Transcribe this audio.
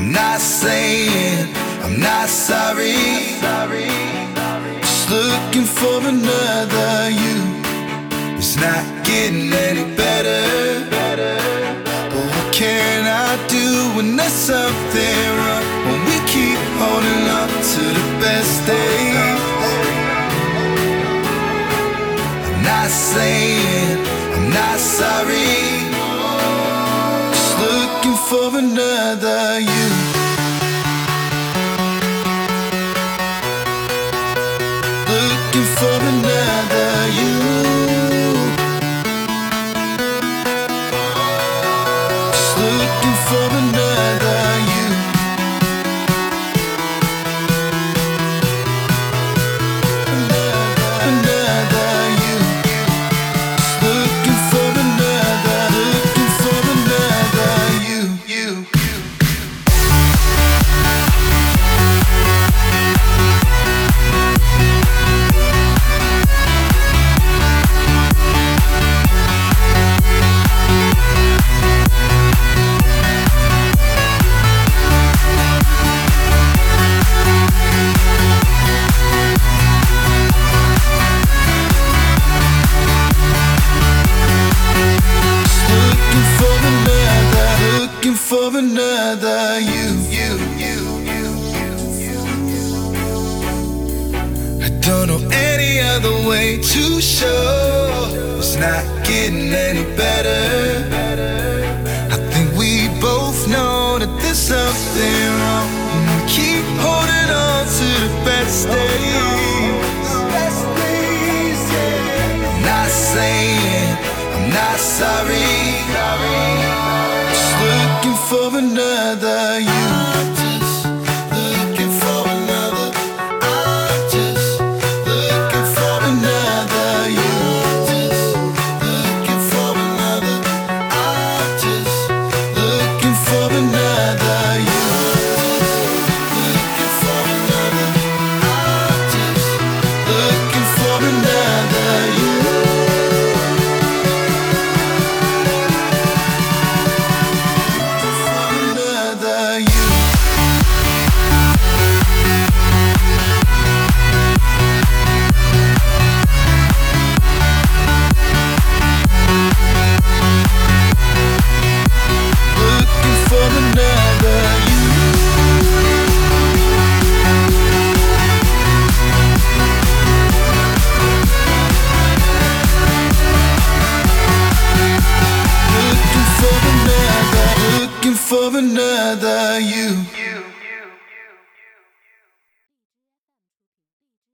I'm not saying I'm not sorry. Just looking for another you. It's not getting any better. But what can I do when there's something wrong? When we keep holding on to the best days. I'm not saying I'm not sorry. For another you. Looking for for another you, you, you, you, you, you. I don't know any other way to show it's not getting any better. I think we both know that there's something wrong. And we keep holding on to the best days. I'm not saying I'm not sorry. Just for another you. another you. you.